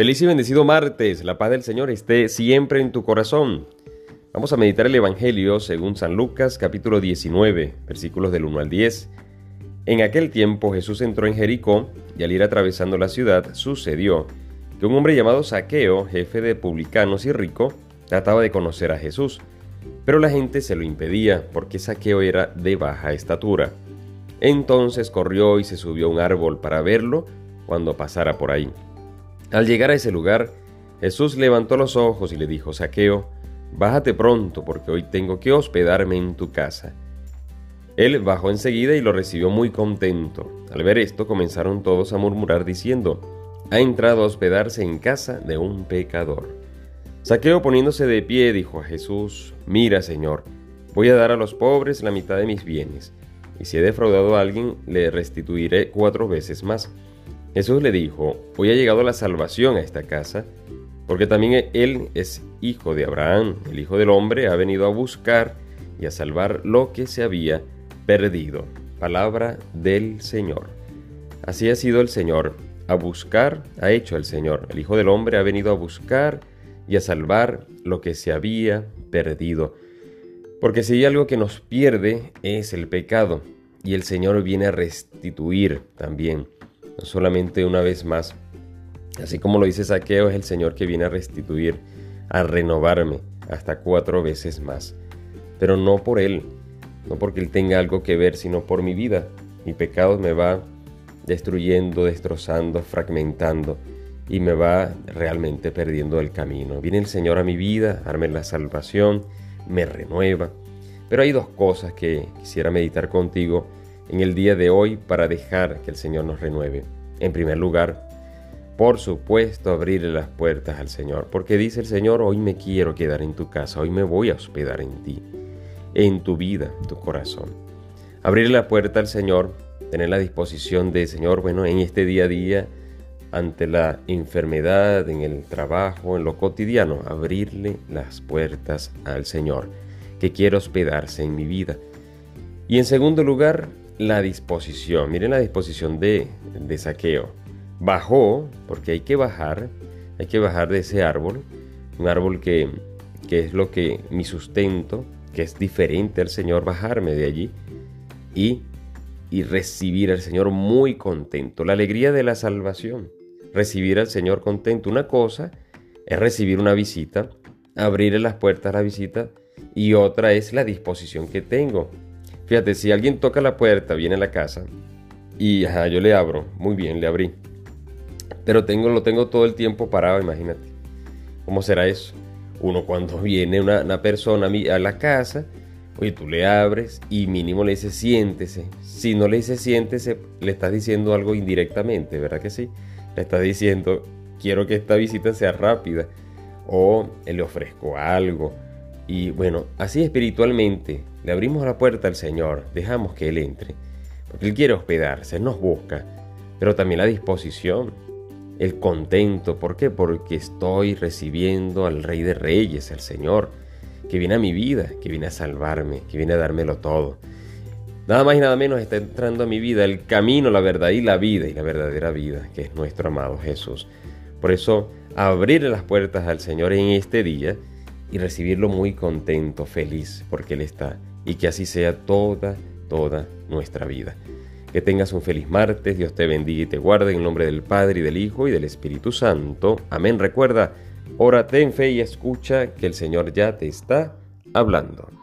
Feliz y bendecido martes. La paz del Señor esté siempre en tu corazón. Vamos a meditar el Evangelio según San Lucas capítulo 19, versículos del 1 al 10. En aquel tiempo Jesús entró en Jericó y al ir atravesando la ciudad sucedió que un hombre llamado Saqueo, jefe de publicanos y rico, trataba de conocer a Jesús, pero la gente se lo impedía porque Saqueo era de baja estatura. Entonces corrió y se subió a un árbol para verlo cuando pasara por ahí. Al llegar a ese lugar, Jesús levantó los ojos y le dijo, Saqueo, bájate pronto porque hoy tengo que hospedarme en tu casa. Él bajó enseguida y lo recibió muy contento. Al ver esto comenzaron todos a murmurar diciendo, ha entrado a hospedarse en casa de un pecador. Saqueo poniéndose de pie dijo a Jesús, mira Señor, voy a dar a los pobres la mitad de mis bienes, y si he defraudado a alguien, le restituiré cuatro veces más. Jesús le dijo, hoy ha llegado la salvación a esta casa, porque también Él es hijo de Abraham, el Hijo del Hombre ha venido a buscar y a salvar lo que se había perdido. Palabra del Señor. Así ha sido el Señor, a buscar ha hecho el Señor. El Hijo del Hombre ha venido a buscar y a salvar lo que se había perdido. Porque si hay algo que nos pierde es el pecado, y el Señor viene a restituir también solamente una vez más. Así como lo dice Saqueo, es el Señor que viene a restituir, a renovarme hasta cuatro veces más. Pero no por Él, no porque Él tenga algo que ver, sino por mi vida. Mi pecado me va destruyendo, destrozando, fragmentando y me va realmente perdiendo el camino. Viene el Señor a mi vida, darme la salvación, me renueva. Pero hay dos cosas que quisiera meditar contigo en el día de hoy para dejar que el Señor nos renueve. En primer lugar, por supuesto, abrirle las puertas al Señor, porque dice el Señor, hoy me quiero quedar en tu casa, hoy me voy a hospedar en ti, en tu vida, en tu corazón. Abrirle la puerta al Señor, tener la disposición de, Señor, bueno, en este día a día, ante la enfermedad, en el trabajo, en lo cotidiano, abrirle las puertas al Señor, que quiere hospedarse en mi vida. Y en segundo lugar, la disposición. Miren la disposición de, de saqueo. Bajó, porque hay que bajar, hay que bajar de ese árbol, un árbol que, que es lo que mi sustento, que es diferente al Señor, bajarme de allí y, y recibir al Señor muy contento. La alegría de la salvación, recibir al Señor contento. Una cosa es recibir una visita, abrirle las puertas a la visita y otra es la disposición que tengo Fíjate, si alguien toca la puerta, viene a la casa y yo le abro, muy bien, le abrí. Pero tengo, lo tengo todo el tiempo parado, imagínate. ¿Cómo será eso? Uno cuando viene una, persona a la casa, oye, tú le abres y mínimo le dices siéntese. Si no le dices siéntese, le estás diciendo algo indirectamente, ¿verdad que sí? Le estás diciendo, quiero que esta visita sea rápida. O le ofrezco algo y bueno, así espiritualmente le abrimos la puerta al Señor, dejamos que Él entre, porque Él quiere hospedarse, nos busca, pero también la disposición, el contento. ¿Por qué? Porque estoy recibiendo al Rey de Reyes, al Señor, que viene a mi vida, que viene a salvarme, que viene a dármelo todo. Nada más y nada menos está entrando a mi vida el camino, la verdad y la vida, y la verdadera vida, que es nuestro amado Jesús. Por eso, abrir las puertas al Señor en este día y recibirlo muy contento, feliz, porque Él está. Y que así sea toda, toda nuestra vida. Que tengas un feliz martes, Dios te bendiga y te guarde en nombre del Padre y del Hijo y del Espíritu Santo. Amén. Recuerda, órate en fe y escucha que el Señor ya te está hablando.